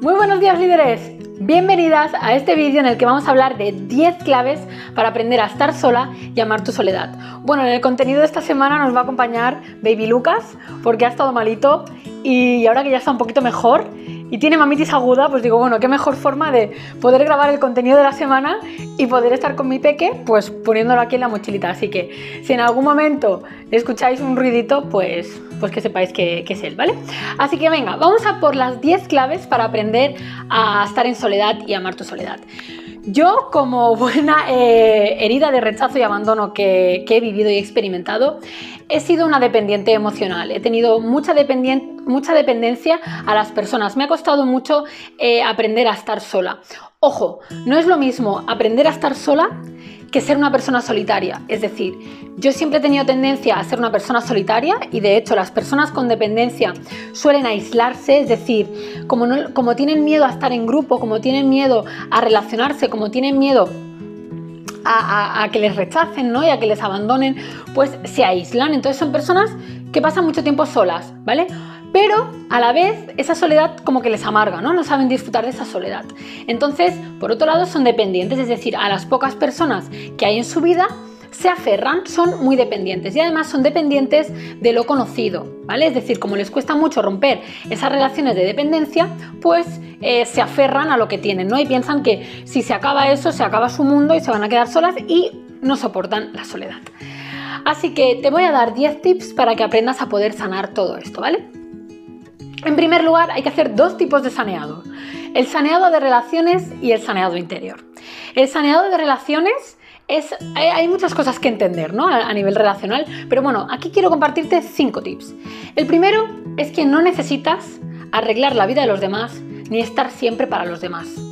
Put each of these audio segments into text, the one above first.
Muy buenos días líderes, bienvenidas a este vídeo en el que vamos a hablar de 10 claves para aprender a estar sola y amar tu soledad. Bueno, en el contenido de esta semana nos va a acompañar Baby Lucas porque ha estado malito y ahora que ya está un poquito mejor y tiene mamitis aguda, pues digo, bueno, qué mejor forma de poder grabar el contenido de la semana y poder estar con mi peque, pues poniéndolo aquí en la mochilita. Así que si en algún momento escucháis un ruidito, pues, pues que sepáis que, que es él, ¿vale? Así que venga, vamos a por las 10 claves para aprender a estar en soledad y amar tu soledad. Yo, como buena eh, herida de rechazo y abandono que, he vivido y experimentado, he sido una dependiente emocional. He tenido mucha, dependencia a las personas. Me ha costado mucho eh, aprender a estar sola. Ojo, no es lo mismo aprender a estar sola que ser una persona solitaria. Es decir, yo siempre he tenido tendencia a ser una persona solitaria y de hecho las personas con dependencia suelen aislarse, es decir, como, como tienen miedo a estar en grupo, como tienen miedo a relacionarse, como tienen miedo a, que les rechacen ¿no? y a que les abandonen, pues se aíslan. Entonces son personas que pasan mucho tiempo solas, ¿vale? Pero a la vez esa soledad como que les amarga, ¿no? No saben disfrutar de esa soledad. Entonces, por otro lado, son dependientes, es decir, a las pocas personas que hay en su vida se aferran, son muy dependientes y además son dependientes de lo conocido, ¿vale? Es decir, como les cuesta mucho romper esas relaciones de dependencia, pues eh, se aferran a lo que tienen, ¿no? Y piensan que si se acaba eso, se acaba su mundo y se van a quedar solas y no soportan la soledad. Así que te voy a dar 10 tips para que aprendas a poder sanar todo esto, ¿vale? En primer lugar, hay que hacer dos tipos de saneado. El saneado de relaciones y el saneado interior. El saneado de relaciones es, hay muchas cosas que entender ¿no? a, nivel relacional, pero bueno, aquí quiero compartirte cinco tips. El primero es que no necesitas arreglar la vida de los demás ni estar siempre para los demás.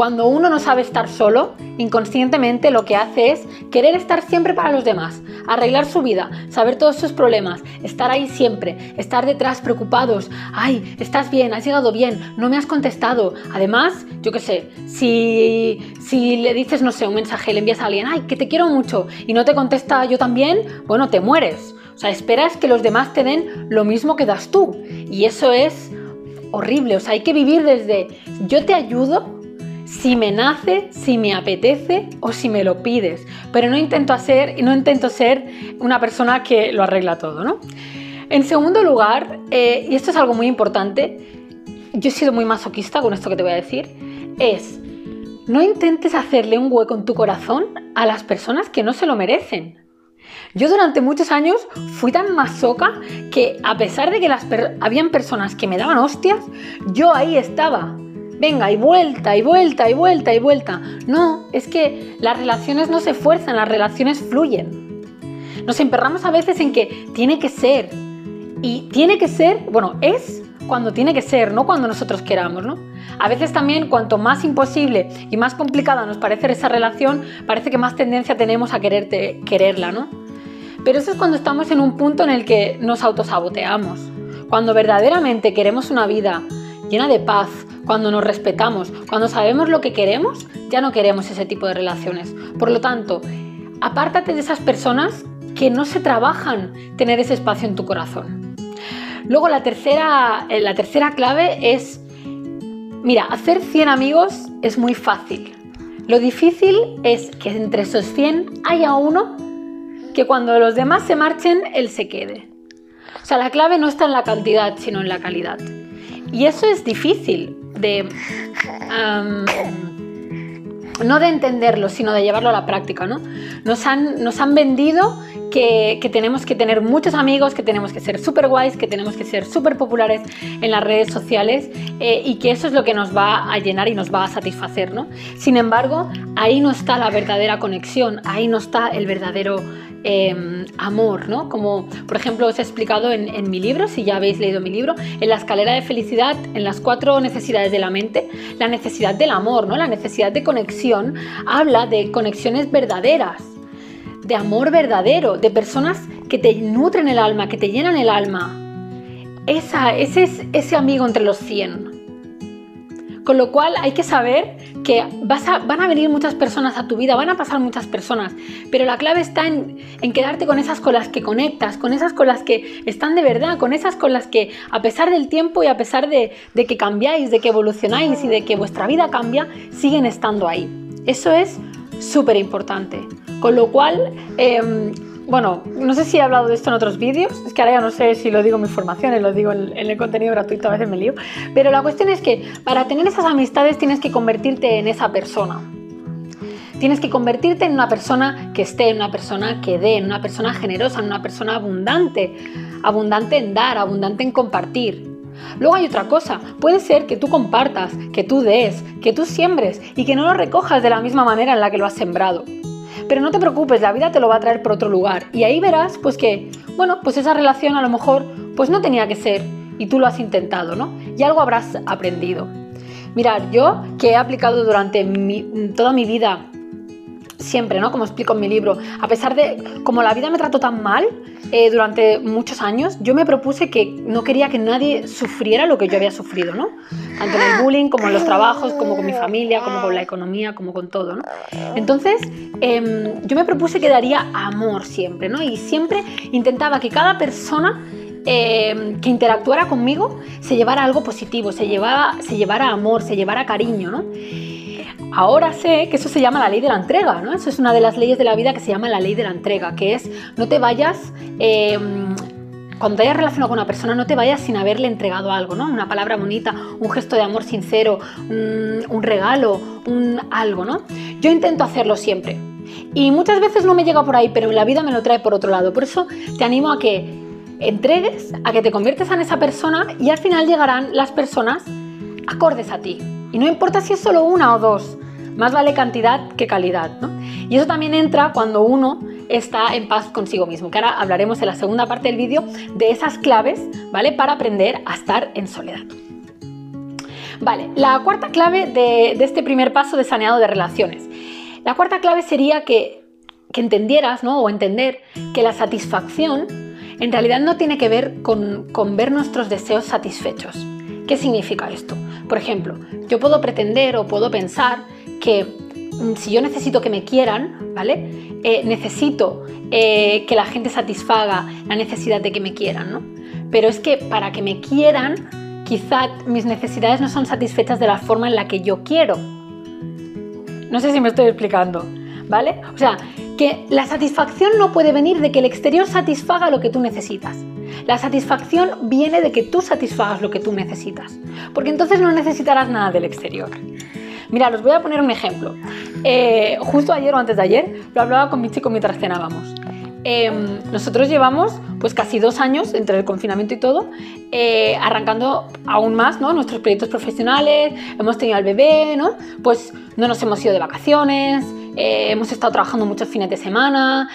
Cuando uno no sabe estar solo, inconscientemente lo que hace es querer estar siempre para los demás, arreglar su vida, saber todos sus problemas, estar ahí siempre, estar detrás preocupados. Ay, estás bien, has llegado bien, no me has contestado. Además, yo qué sé, si, si le dices, no sé, un mensaje, le envías a alguien, ay, que te quiero mucho, y no te contesta yo también, bueno, te mueres. O sea, esperas que los demás te den lo mismo que das tú. Y eso es horrible. O sea, hay que vivir desde yo te ayudo si me nace, si me apetece o si me lo pides. Pero no intento hacer, no intento ser una persona que lo arregla todo, ¿no? En segundo lugar, eh, y esto es algo muy importante, yo he sido muy masoquista con esto que te voy a decir, es no intentes hacerle un hueco en tu corazón a las personas que no se lo merecen. Yo durante muchos años fui tan masoca que a pesar de que las habían personas que me daban hostias, yo ahí estaba venga, y vuelta, y vuelta, y vuelta, y vuelta. No, es que las relaciones no se fuerzan, las relaciones fluyen. Nos emperramos a veces en que tiene que ser. Y tiene que ser, bueno, es cuando tiene que ser, no cuando nosotros queramos, ¿no? A veces también cuanto más imposible y más complicada nos parece esa relación, parece que más tendencia tenemos a quererte, quererla, ¿no? Pero eso es cuando estamos en un punto en el que nos autosaboteamos. Cuando verdaderamente queremos una vida llena de paz, cuando nos respetamos, cuando sabemos lo que queremos, ya no queremos ese tipo de relaciones. Por lo tanto, apártate de esas personas que no se trabajan tener ese espacio en tu corazón. Luego la tercera, eh, la tercera clave es, mira, hacer 100 amigos es muy fácil. Lo difícil es que entre esos 100 haya uno que cuando los demás se marchen, él se quede. O sea, la clave no está en la cantidad, sino en la calidad. Y eso es difícil, de... no de entenderlo, sino de llevarlo a la práctica, ¿no? Nos han, nos han vendido que, tenemos que tener muchos amigos, que tenemos que ser súper guays, que tenemos que ser súper populares en las redes sociales eh, y que eso es lo que nos va a llenar y nos va a satisfacer, ¿no? Sin embargo, ahí no está la verdadera conexión, ahí no está el verdadero Em, amor, ¿no? Como por ejemplo os he explicado en, mi libro, si ya habéis leído mi libro, en la escalera de felicidad, en las cuatro necesidades de la mente, la necesidad del amor, ¿no? La necesidad de conexión habla de conexiones verdaderas, de amor verdadero, de personas que te nutren el alma, que te llenan el alma. Esa, ese es ese amigo entre los 100. Con lo cual hay que saber que van a venir muchas personas a tu vida, van a pasar muchas personas, pero la clave está en, quedarte con esas con las que conectas, con esas con las que están de verdad, con esas con las que a pesar del tiempo y a pesar de, que cambiáis, de que evolucionáis y de que vuestra vida cambia, siguen estando ahí. Eso es súper importante. Con lo cual, em, bueno, no sé si he hablado de esto en otros vídeos, es que ahora ya no sé si lo digo en mis formaciones, lo digo en, el contenido gratuito, a veces me lío, pero la cuestión es que para tener esas amistades tienes que convertirte en esa persona. Tienes que convertirte en una persona que esté, en una persona que dé, en una persona generosa, en una persona abundante, abundante en dar, abundante en compartir. Luego hay otra cosa, puede ser que tú compartas, que tú des, que tú siembres y que no lo recojas de la misma manera en la que lo has sembrado. Pero no te preocupes, la vida te lo va a traer por otro lugar. Y ahí verás pues que, bueno, pues esa relación a lo mejor pues no tenía que ser y tú lo has intentado, ¿no? Y algo habrás aprendido. Mirad, yo que he aplicado durante toda mi vida siempre, ¿no? Como explico en mi libro, a pesar de como la vida me trató tan mal eh, durante muchos años, yo me propuse que no quería que nadie sufriera lo que yo había sufrido, ¿no? Tanto en el bullying, como en los trabajos, como con mi familia, como con la economía, como con todo, ¿no? Entonces, em, yo me propuse que daría amor siempre, ¿no? Y siempre intentaba que cada persona em, que interactuara conmigo se llevara algo positivo, se, llevara, se llevara amor, se llevara cariño, ¿no? Ahora sé que eso se llama la ley de la entrega, ¿no? Eso es una de las leyes de la vida que se llama la ley de la entrega, que es no te vayas, em, cuando hayas relacionado con una persona, no te vayas sin haberle entregado algo, ¿no? Una palabra bonita, un gesto de amor sincero, un, regalo, un algo, ¿no? Yo intento hacerlo siempre. Y muchas veces no me llega por ahí, pero la vida me lo trae por otro lado. Por eso te animo a que entregues, a que te conviertes en esa persona y al final llegarán las personas acordes a ti. Y no importa si es solo una o dos, más vale cantidad que calidad. ¿no? Y eso también entra cuando uno está en paz consigo mismo, que ahora hablaremos en la segunda parte del vídeo de esas claves, ¿vale? Para aprender a estar en soledad. Vale, la cuarta clave de, este primer paso de saneado de relaciones. La cuarta clave sería que, que entendieras, ¿no? O entender que la satisfacción en realidad no tiene que ver con, con ver nuestros deseos satisfechos. ¿Qué significa esto? Por ejemplo, yo puedo pretender o puedo pensar que mm, si yo necesito que me quieran, ¿vale? Eh, necesito eh, que la gente satisfaga la necesidad de que me quieran, ¿no? Pero es que para que me quieran, quizá mis necesidades no son satisfechas de la forma en la que yo quiero. No sé si me estoy explicando, ¿vale? O sea, que la satisfacción no puede venir de que el exterior satisfaga lo que tú necesitas. La satisfacción viene de que tú satisfagas lo que tú necesitas, porque entonces no necesitarás nada del exterior. Mira, os voy a poner un ejemplo. Eh, justo ayer o antes de ayer lo hablaba con mi chico mientras cenábamos. Em, nosotros llevamos pues casi dos años entre el confinamiento y todo, eh, arrancando aún más ¿no? nuestros proyectos profesionales, hemos tenido al bebé, ¿no? pues no nos hemos ido de vacaciones, eh, hemos estado trabajando muchos fines de semana,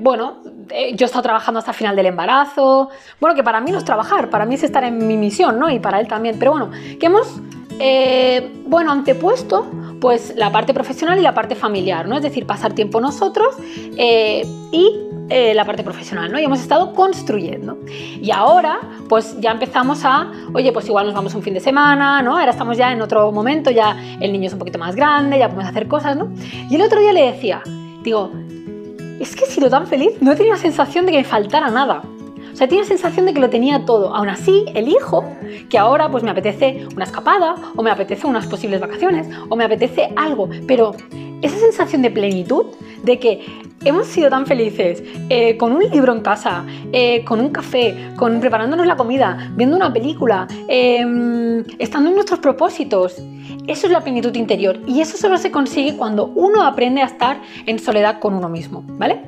bueno, eh, yo he estado trabajando hasta el final del embarazo. Bueno, que para mí no es trabajar, para mí es estar en mi misión, ¿no? Y para él también. Pero bueno, que hemos, eh, bueno, antepuesto pues la parte profesional y la parte familiar, ¿no? Es decir, pasar tiempo nosotros eh, y la parte profesional, ¿no? Y hemos estado construyendo. Y ahora, pues ya empezamos a, oye, pues igual nos vamos un fin de semana, ¿no? Ahora estamos ya en otro momento, ya el niño es un poquito más grande, ya podemos hacer cosas, ¿no? Y el otro día le decía, digo, es que he sido tan feliz, no he tenido la sensación de que me faltara nada. O sea, la sensación de que lo tenía todo. Aún así, elijo que ahora pues me apetece una escapada, o me apetece unas posibles vacaciones, o me apetece algo. Pero esa sensación de plenitud, de que hemos sido tan felices eh, con un libro en casa, eh, con un café, con preparándonos la comida, viendo una película, em, estando en nuestros propósitos. Eso es la plenitud interior y eso solo se consigue cuando uno aprende a estar en soledad con uno mismo, ¿vale?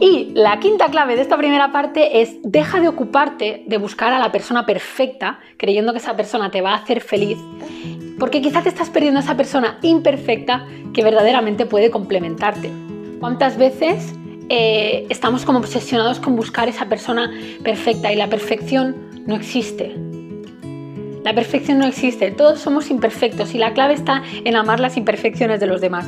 Y la quinta clave de esta primera parte es deja de ocuparte de buscar a la persona perfecta, creyendo que esa persona te va a hacer feliz, porque quizás te estás perdiendo a esa persona imperfecta que verdaderamente puede complementarte. ¿Cuántas veces eh, estamos como obsesionados con buscar esa persona perfecta y la perfección no existe? La perfección no existe, todos somos imperfectos y la clave está en amar las imperfecciones de los demás.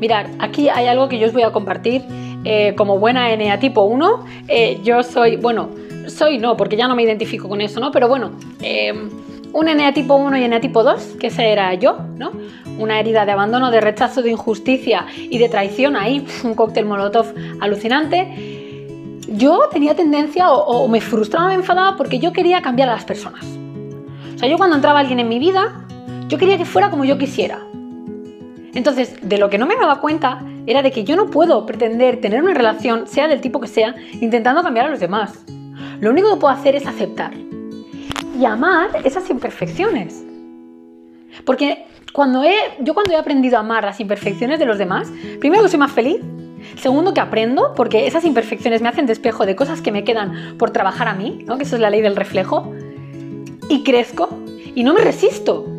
Mirad, aquí hay algo que yo os voy a compartir eh, como buena NA tipo 1. Eh, yo soy, bueno, soy no, porque ya no me identifico con eso, ¿no? Pero bueno, eh, un eneatipo 1 y eneatipo 2, que ese era yo, ¿no? Una herida de abandono, de rechazo, de injusticia y de traición, ahí un cóctel molotov alucinante. Yo tenía tendencia o, o me frustraba, me enfadaba porque yo quería cambiar a las personas. O sea, yo cuando entraba alguien en mi vida, yo quería que fuera como yo quisiera. Entonces, de lo que no me daba cuenta era de que yo no puedo pretender tener una relación, sea del tipo que sea, intentando cambiar a los demás. Lo único que puedo hacer es aceptar y amar esas imperfecciones. Porque cuando he, yo cuando he aprendido a amar las imperfecciones de los demás, primero que soy más feliz, segundo que aprendo, porque esas imperfecciones me hacen despejo de cosas que me quedan por trabajar a mí, ¿no? que eso es la ley del reflejo, y crezco y no me resisto.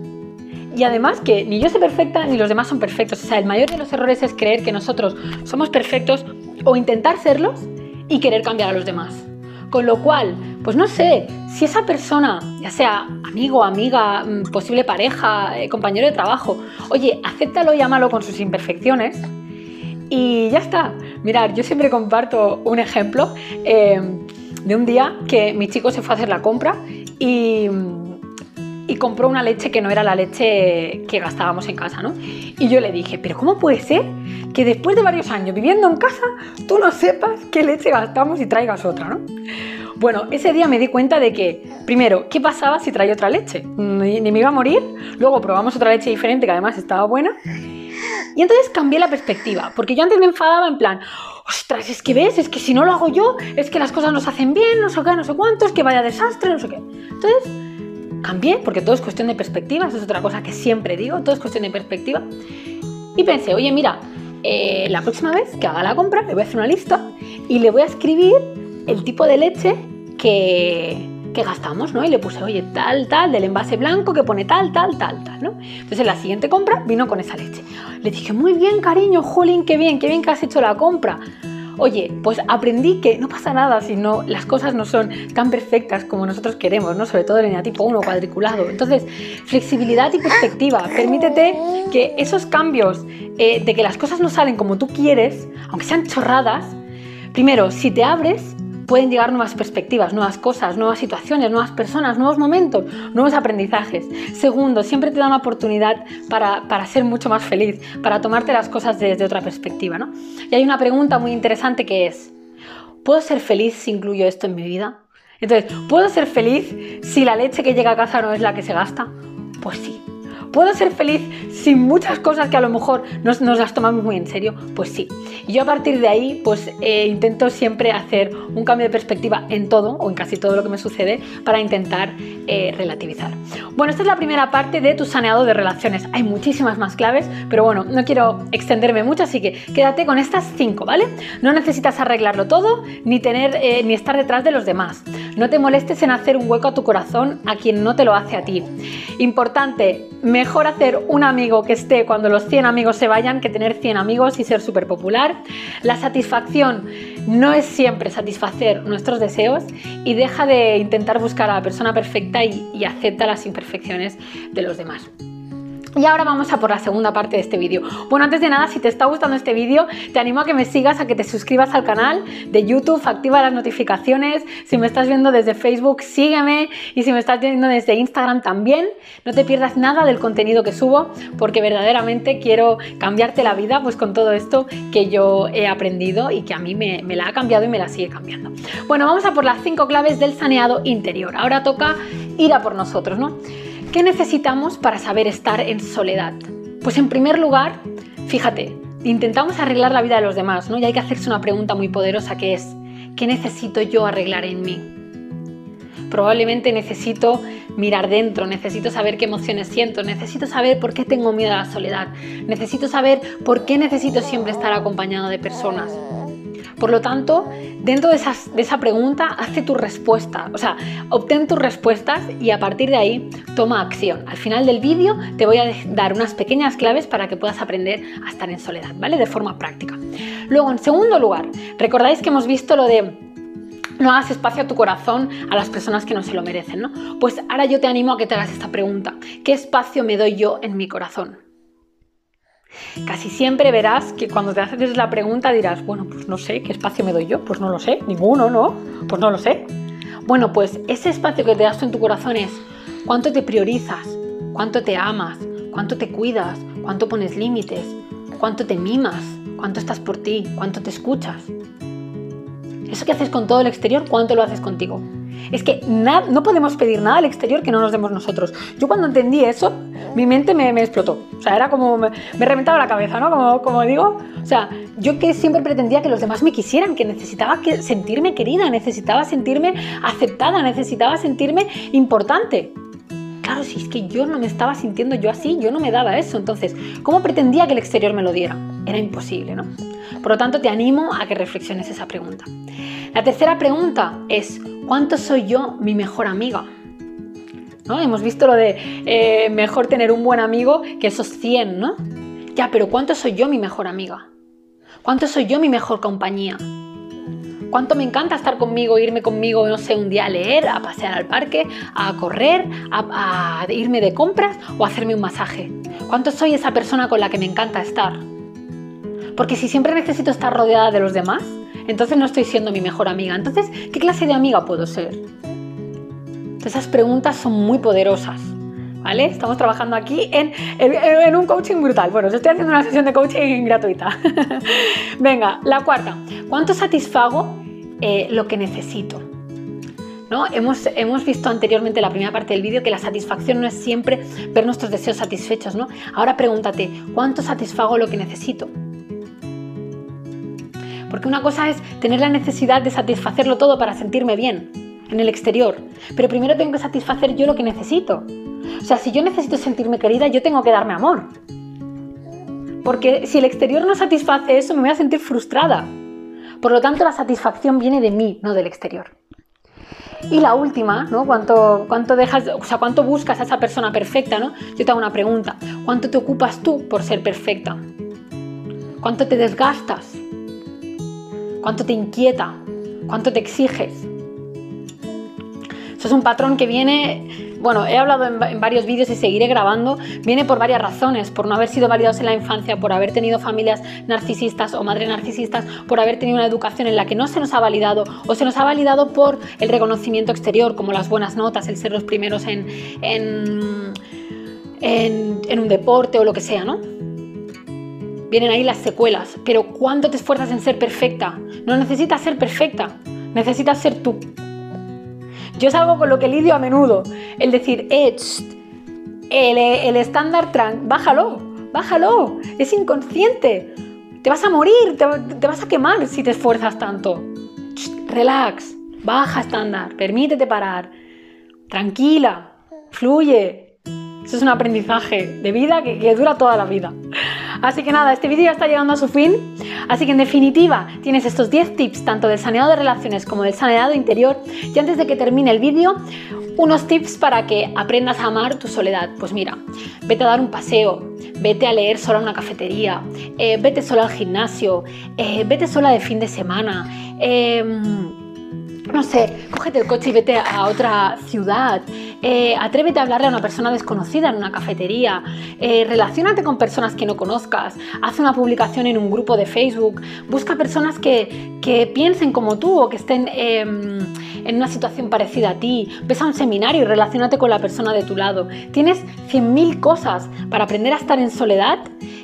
Y además que ni yo soy perfecta ni los demás son perfectos. O sea, el mayor de los errores es creer que nosotros somos perfectos o intentar serlos y querer cambiar a los demás. Con lo cual, pues no sé, si esa persona, ya sea amigo, amiga, mm, posible pareja, eh, compañero de trabajo, oye, acéptalo y ámalo con sus imperfecciones y ya está. Mirad, yo siempre comparto un ejemplo eh, de un día que mi chico se fue a hacer la compra y y compró una leche que no era la leche que gastábamos en casa, ¿no? Y yo le dije, pero ¿cómo puede ser que después de varios años viviendo en casa tú no sepas qué leche gastamos y traigas otra, ¿no? Bueno, ese día me di cuenta de que, primero, ¿qué pasaba si traía otra leche? Ni, me iba a morir. Luego probamos otra leche diferente que además estaba buena. Y entonces cambié la perspectiva, porque yo antes me enfadaba en plan, ostras, es que ves, es que si no lo hago yo, es que las cosas no se hacen bien, no sé qué, no sé cuánto, es que vaya desastre, no sé qué. Entonces cambié, porque todo es cuestión de perspectiva, eso es otra cosa que siempre digo, todo es cuestión de perspectiva. Y pensé, oye, mira, eh, la próxima vez que haga la compra, le voy a hacer una lista y le voy a escribir el tipo de leche que, que gastamos, ¿no? Y le puse, oye, tal, tal, del envase blanco que pone tal, tal, tal, tal, ¿no? Entonces la siguiente compra vino con esa leche. Le dije, muy bien, cariño, jolín, qué bien, qué bien que has hecho la compra. Oye, pues aprendí que no pasa nada si no, las cosas no son tan perfectas como nosotros queremos, ¿no? Sobre todo en tipo 1 cuadriculado. Entonces, flexibilidad y perspectiva. Permítete que esos cambios eh, de que las cosas no salen como tú quieres, aunque sean chorradas, primero, si te abres, pueden llegar nuevas perspectivas, nuevas cosas, nuevas situaciones, nuevas personas, nuevos momentos, nuevos aprendizajes. Segundo, siempre te da una oportunidad para, ser mucho más feliz, para tomarte las cosas desde otra perspectiva. ¿no? Y hay una pregunta muy interesante que es, ¿puedo ser feliz si incluyo esto en mi vida? Entonces, ¿puedo ser feliz si la leche que llega a casa no es la que se gasta? Pues sí. ¿Puedo ser feliz sin muchas cosas que a lo mejor nos, nos las tomamos muy en serio? Pues sí. Yo a partir de ahí, pues eh, intento siempre hacer un cambio de perspectiva en todo o en casi todo lo que me sucede para intentar eh, relativizar. Bueno, esta es la primera parte de tu saneado de relaciones. Hay muchísimas más claves, pero bueno, no quiero extenderme mucho, así que quédate con estas cinco, ¿vale? No necesitas arreglarlo todo ni tener eh, ni estar detrás de los demás. No te molestes en hacer un hueco a tu corazón a quien no te lo hace a ti. Importante, mejor hacer un amigo que esté cuando los 100 amigos se vayan que tener 100 amigos y ser súper popular. La satisfacción no es siempre satisfacer nuestros deseos y deja de intentar buscar a la persona perfecta y, y acepta las imperfecciones de los demás. Y ahora vamos a por la segunda parte de este vídeo. Bueno, antes de nada, si te está gustando este vídeo, te animo a que me sigas, a que te suscribas al canal de YouTube, activa las notificaciones. Si me estás viendo desde Facebook, sígueme. Y si me estás viendo desde Instagram también, no te pierdas nada del contenido que subo, porque verdaderamente quiero cambiarte la vida pues con todo esto que yo he aprendido y que a mí me, me la ha cambiado y me la sigue cambiando. Bueno, vamos a por las cinco claves del saneado interior. Ahora toca ir a por nosotros, ¿no? ¿Qué necesitamos para saber estar en soledad? Pues en primer lugar, fíjate, intentamos arreglar la vida de los demás, ¿no? Y hay que hacerse una pregunta muy poderosa que es, ¿qué necesito yo arreglar en mí? Probablemente necesito mirar dentro, necesito saber qué emociones siento, necesito saber por qué tengo miedo a la soledad, necesito saber por qué necesito siempre estar acompañado de personas. Por lo tanto, dentro de, esa pregunta, hace tu respuesta, o sea, obtén tus respuestas y a partir de ahí toma acción. Al final del vídeo te voy a dar unas pequeñas claves para que puedas aprender a estar en soledad, ¿vale? De forma práctica. Luego, en segundo lugar, recordáis que hemos visto lo de no hagas espacio a tu corazón a las personas que no se lo merecen, ¿no? Pues ahora yo te animo a que te hagas esta pregunta. ¿Qué espacio me doy yo en mi corazón? Casi siempre verás que cuando te haces la pregunta dirás, bueno, pues no sé, ¿qué espacio me doy yo? Pues no lo sé, ninguno, ¿no? Pues no lo sé. Bueno, pues ese espacio que te das tú en tu corazón es cuánto te priorizas, cuánto te amas, cuánto te cuidas, cuánto pones límites, cuánto te mimas, cuánto estás por ti, cuánto te escuchas. Eso que haces con todo el exterior, ¿cuánto lo haces contigo? Es que no podemos pedir nada al exterior que no nos demos nosotros. Yo cuando entendí eso, mi mente me, explotó. O sea, era como me, reventaba la cabeza, ¿no? Como, digo. O sea, yo que siempre pretendía que los demás me quisieran, que necesitaba sentirme querida, necesitaba sentirme aceptada, necesitaba sentirme importante. Claro, si es que yo no me estaba sintiendo yo así, yo no me daba eso. Entonces, ¿cómo pretendía que el exterior me lo diera? Era imposible, ¿no? Por lo tanto, te animo a que reflexiones esa pregunta. La tercera pregunta es, ¿cuánto soy yo mi mejor amiga? ¿No? Hemos visto lo de eh, mejor tener un buen amigo que esos 100, ¿no? Ya, pero ¿cuánto soy yo mi mejor amiga? ¿Cuánto soy yo mi mejor compañía? ¿Cuánto me encanta estar conmigo, irme conmigo, no sé, un día a leer, a pasear al parque, a correr, a, a irme de compras o a hacerme un masaje? ¿Cuánto soy esa persona con la que me encanta estar? Porque si siempre necesito estar rodeada de los demás, entonces no estoy siendo mi mejor amiga. Entonces, ¿qué clase de amiga puedo ser? Esas preguntas son muy poderosas. ¿Vale? Estamos trabajando aquí en, un coaching brutal. Bueno, os estoy haciendo una sesión de coaching gratuita. Venga, la cuarta. ¿Cuánto satisfago eh, lo que necesito? ¿No? Hemos, hemos, visto anteriormente en la primera parte del vídeo que la satisfacción no es siempre ver nuestros deseos satisfechos. ¿no? Ahora pregúntate, ¿cuánto satisfago lo que necesito? Porque una cosa es tener la necesidad de satisfacerlo todo para sentirme bien en el exterior, pero primero tengo que satisfacer yo lo que necesito. O sea, si yo necesito sentirme querida, yo tengo que darme amor. Porque si el exterior no satisface eso, me voy a sentir frustrada. Por lo tanto, la satisfacción viene de mí, no del exterior. Y la última, ¿no? ¿Cuánto, cuánto dejas, o sea, cuánto buscas a esa persona perfecta, ¿no? Yo te hago una pregunta. ¿Cuánto te ocupas tú por ser perfecta? ¿Cuánto te desgastas? ¿Cuánto te inquieta? ¿Cuánto te exiges? Eso es un patrón que viene, bueno, he hablado en, varios vídeos y seguiré grabando, viene por varias razones, por no haber sido validados en la infancia, por haber tenido familias narcisistas o madres narcisistas, por haber tenido una educación en la que no se nos ha validado o se nos ha validado por el reconocimiento exterior, como las buenas notas, el ser los primeros en, en, en un deporte o lo que sea, ¿no? Vienen ahí las secuelas. Pero ¿cuánto te esfuerzas en ser perfecta? No necesitas ser perfecta, necesitas ser tú. Yo salgo con lo que lidio a menudo, el decir, eh, el, estándar trans, bájalo, bájalo, es inconsciente. Te vas a morir, te, vas a quemar si te esfuerzas tanto. relax, baja estándar, permítete parar, tranquila, fluye. Eso es un aprendizaje de vida que dura toda la vida. Así que nada, este vídeo ya está llegando a su fin. Así que en definitiva, tienes estos 10 tips tanto del saneado de relaciones como del saneado interior. Y antes de que termine el vídeo, unos tips para que aprendas a amar tu soledad. Pues mira, vete a dar un paseo, vete a leer sola a una cafetería, eh, vete sola al gimnasio, eh, vete sola de fin de semana. Em, no sé, cógete el coche y vete a otra ciudad. Eh, atrévete a hablarle a una persona desconocida en una cafetería, eh, relacionate con personas que no conozcas, haz una publicación en un grupo de Facebook, busca personas que, que piensen como tú o que estén em, en una situación parecida a ti, ves a un seminario y relacionate con la persona de tu lado. Tienes 100.000 cosas para aprender a estar en soledad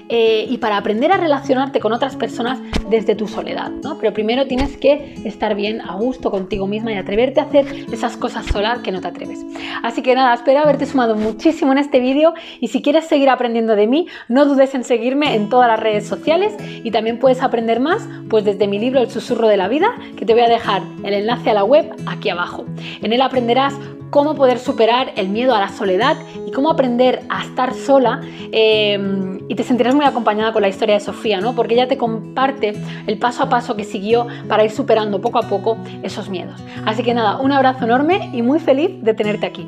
eh, y para aprender a relacionarte con otras personas desde tu soledad, ¿no? Pero primero tienes que estar bien a gusto contigo misma y atreverte a hacer esas cosas solas que no te atreves. Así que nada, espero haberte sumado muchísimo en este vídeo y si quieres seguir aprendiendo de mí, no dudes en seguirme en todas las redes sociales y también puedes aprender más pues desde mi libro El susurro de la vida, que te voy a dejar el enlace a la web aquí abajo. En él aprenderás cómo poder superar el miedo a la soledad y cómo aprender a estar sola eh, y te sentirás muy acompañada con la historia de Sofía, ¿no? Porque ella te comparte el paso a paso que siguió para ir superando poco a poco esos miedos. Así que nada, un abrazo enorme y muy feliz de tenerte aquí.